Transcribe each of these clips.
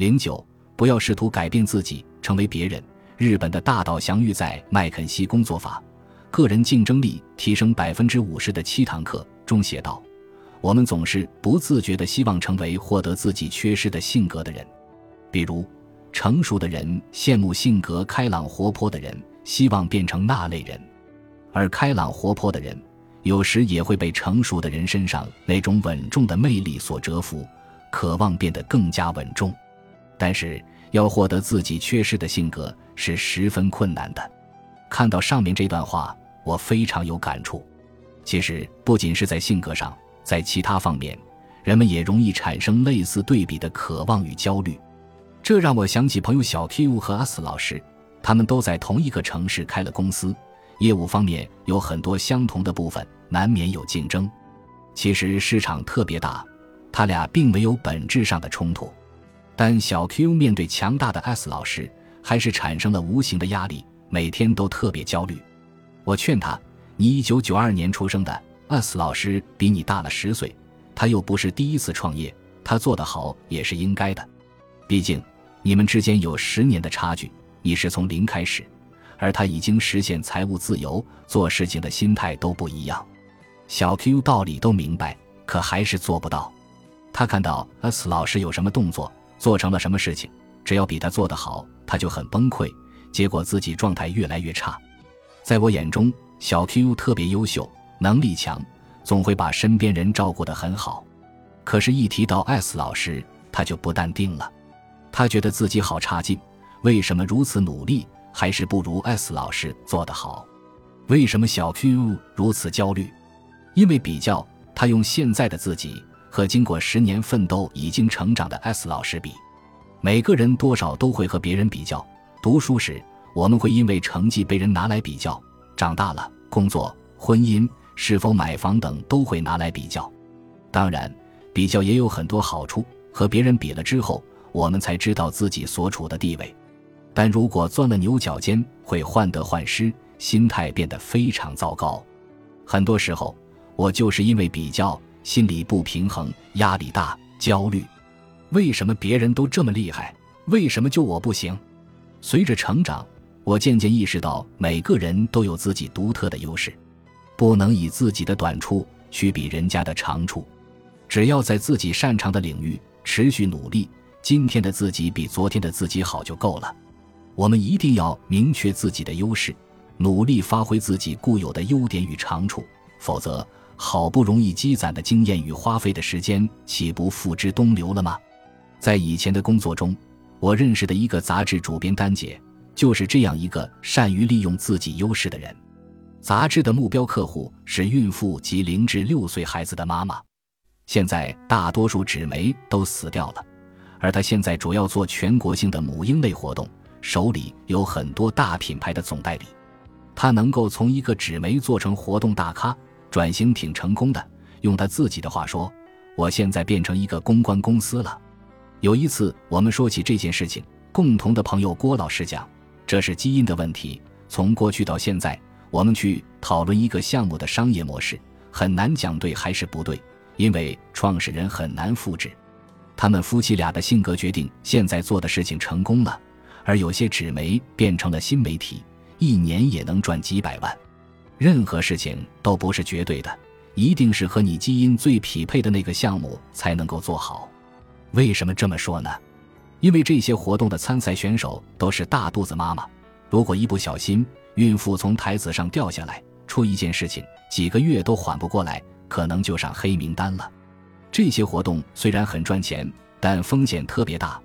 零九，不要试图改变自己，成为别人。日本的大岛祥玉在《麦肯锡工作法：个人竞争力提升百分之五十的七堂课》中写道：“我们总是不自觉地希望成为获得自己缺失的性格的人，比如，成熟的人羡慕性格开朗活泼的人，希望变成那类人；而开朗活泼的人，有时也会被成熟的人身上那种稳重的魅力所折服，渴望变得更加稳重。但是，要获得自己缺失的性格。”是十分困难的。看到上面这段话，我非常有感触。其实不仅是在性格上，在其他方面，人们也容易产生类似对比的渴望与焦虑。这让我想起朋友小 Q 和阿斯老师，他们都在同一个城市开了公司，业务方面有很多相同的部分，难免有竞争。其实市场特别大，他俩并没有本质上的冲突。但小 Q 面对强大的 S 老师。还是产生了无形的压力，每天都特别焦虑。我劝他：“你一九九二年出生的，S 老师比你大了十岁，他又不是第一次创业，他做得好也是应该的。毕竟你们之间有十年的差距，你是从零开始，而他已经实现财务自由，做事情的心态都不一样。”小 Q 道理都明白，可还是做不到。他看到 S 老师有什么动作，做成了什么事情。只要比他做得好，他就很崩溃，结果自己状态越来越差。在我眼中，小 Q 特别优秀，能力强，总会把身边人照顾得很好。可是，一提到 S 老师，他就不淡定了。他觉得自己好差劲，为什么如此努力，还是不如 S 老师做得好？为什么小 Q 如此焦虑？因为比较，他用现在的自己和经过十年奋斗已经成长的 S 老师比。每个人多少都会和别人比较。读书时，我们会因为成绩被人拿来比较；长大了，工作、婚姻、是否买房等都会拿来比较。当然，比较也有很多好处。和别人比了之后，我们才知道自己所处的地位。但如果钻了牛角尖，会患得患失，心态变得非常糟糕。很多时候，我就是因为比较，心里不平衡，压力大，焦虑。为什么别人都这么厉害？为什么就我不行？随着成长，我渐渐意识到，每个人都有自己独特的优势，不能以自己的短处去比人家的长处。只要在自己擅长的领域持续努力，今天的自己比昨天的自己好就够了。我们一定要明确自己的优势，努力发挥自己固有的优点与长处，否则，好不容易积攒的经验与花费的时间，岂不付之东流了吗？在以前的工作中，我认识的一个杂志主编丹姐，就是这样一个善于利用自己优势的人。杂志的目标客户是孕妇及零至六岁孩子的妈妈。现在大多数纸媒都死掉了，而她现在主要做全国性的母婴类活动，手里有很多大品牌的总代理。她能够从一个纸媒做成活动大咖，转型挺成功的。用他自己的话说：“我现在变成一个公关公司了。”有一次，我们说起这件事情，共同的朋友郭老师讲，这是基因的问题。从过去到现在，我们去讨论一个项目的商业模式，很难讲对还是不对，因为创始人很难复制。他们夫妻俩的性格决定现在做的事情成功了，而有些纸媒变成了新媒体，一年也能赚几百万。任何事情都不是绝对的，一定是和你基因最匹配的那个项目才能够做好。为什么这么说呢？因为这些活动的参赛选手都是大肚子妈妈，如果一不小心孕妇从台子上掉下来，出一件事情，几个月都缓不过来，可能就上黑名单了。这些活动虽然很赚钱，但风险特别大，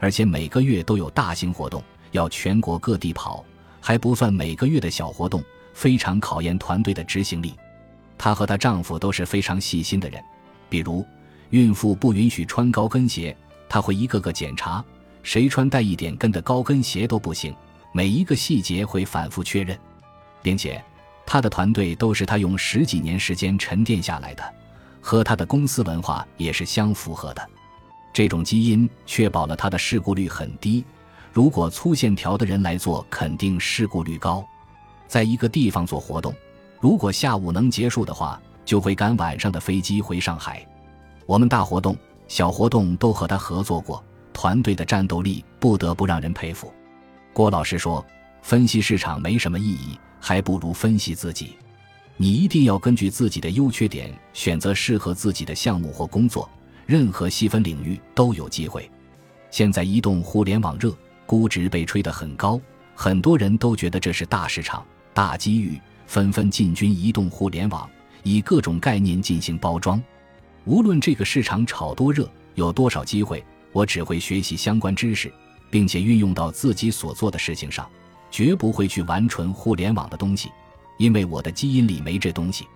而且每个月都有大型活动，要全国各地跑，还不算每个月的小活动，非常考验团队的执行力。她和她丈夫都是非常细心的人，比如。孕妇不允许穿高跟鞋，她会一个个检查，谁穿带一点跟的高跟鞋都不行，每一个细节会反复确认，并且她的团队都是她用十几年时间沉淀下来的，和她的公司文化也是相符合的。这种基因确保了她的事故率很低。如果粗线条的人来做，肯定事故率高。在一个地方做活动，如果下午能结束的话，就会赶晚上的飞机回上海。我们大活动、小活动都和他合作过，团队的战斗力不得不让人佩服。郭老师说：“分析市场没什么意义，还不如分析自己。你一定要根据自己的优缺点选择适合自己的项目或工作。任何细分领域都有机会。现在移动互联网热，估值被吹得很高，很多人都觉得这是大市场、大机遇，纷纷进军移动互联网，以各种概念进行包装。无论这个市场炒多热，有多少机会。”我只会学习相关知识，并且运用到自己所做的事情上，绝不会去玩纯互联网的东西，因为我的基因里没这东西。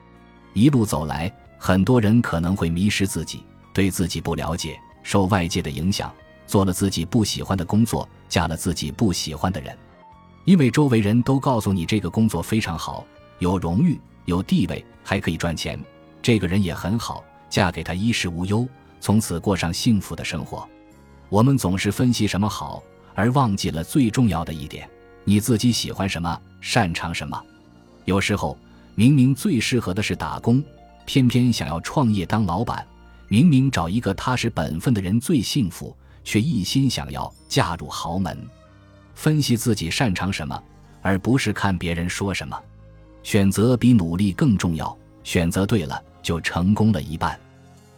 一路走来，很多人可能会迷失自己，对自己不了解，受外界的影响，做了自己不喜欢的工作，嫁了自己不喜欢的人，因为周围人都告诉你这个工作非常好，有荣誉、有地位，还可以赚钱，这个人也很好，嫁给他衣食无忧，从此过上幸福的生活。我们总是分析什么好，而忘记了最重要的一点：你自己喜欢什么，擅长什么。有时候，明明最适合的是打工，偏偏想要创业当老板；明明找一个踏实本分的人最幸福，却一心想要嫁入豪门。分析自己擅长什么，而不是看别人说什么。选择比努力更重要，选择对了，就成功了一半。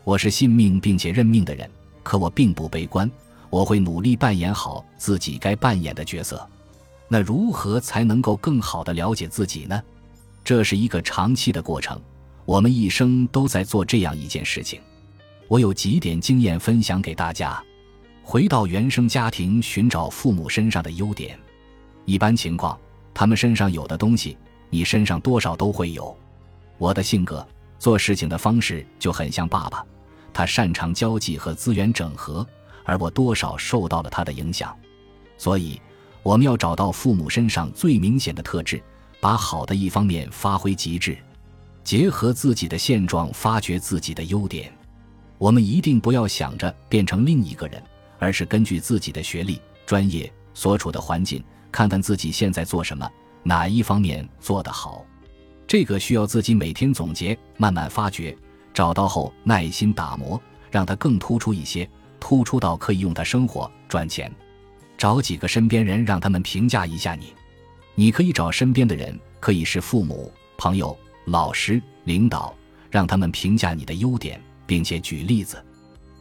我是信命并且认命的人。可我并不悲观，我会努力扮演好自己该扮演的角色。那如何才能够更好的了解自己呢？这是一个长期的过程，我们一生都在做这样一件事情。我有几点经验分享给大家：回到原生家庭，寻找父母身上的优点。一般情况，他们身上有的东西，你身上多少都会有。我的性格、做事情的方式就很像爸爸。他擅长交际和资源整合，而我多少受到了他的影响，所以我们要找到父母身上最明显的特质，把好的一方面发挥极致，结合自己的现状发掘自己的优点。我们一定不要想着变成另一个人，而是根据自己的学历、专业、所处的环境，看看自己现在做什么，哪一方面做得好。这个需要自己每天总结，慢慢发掘。找到后，耐心打磨，让它更突出一些，突出到可以用它生活赚钱。找几个身边人，让他们评价一下你。你可以找身边的人，可以是父母、朋友、老师、领导，让他们评价你的优点，并且举例子。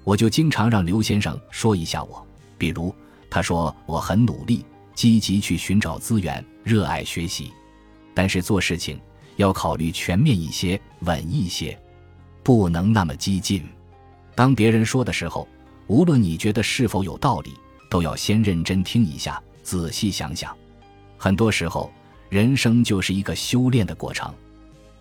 我就经常让刘先生说一下我，比如他说我很努力，积极去寻找资源，热爱学习，但是做事情要考虑全面一些，稳一些。不能那么激进。当别人说的时候，无论你觉得是否有道理，都要先认真听一下，仔细想想。很多时候，人生就是一个修炼的过程。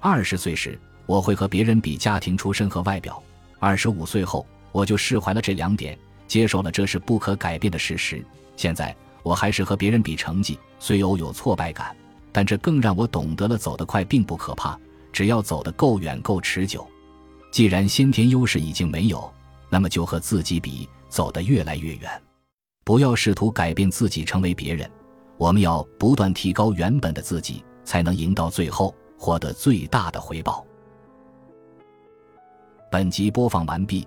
二十岁时，我会和别人比家庭出身和外表；二十五岁后，我就释怀了这两点，接受了这是不可改变的事实。现在，我还是和别人比成绩，虽偶有挫败感，但这更让我懂得了走得快并不可怕，只要走得够远、够持久。既然先天优势已经没有，那么就和自己比，走得越来越远。不要试图改变自己成为别人，我们要不断提高原本的自己，才能赢到最后，获得最大的回报。本集播放完毕，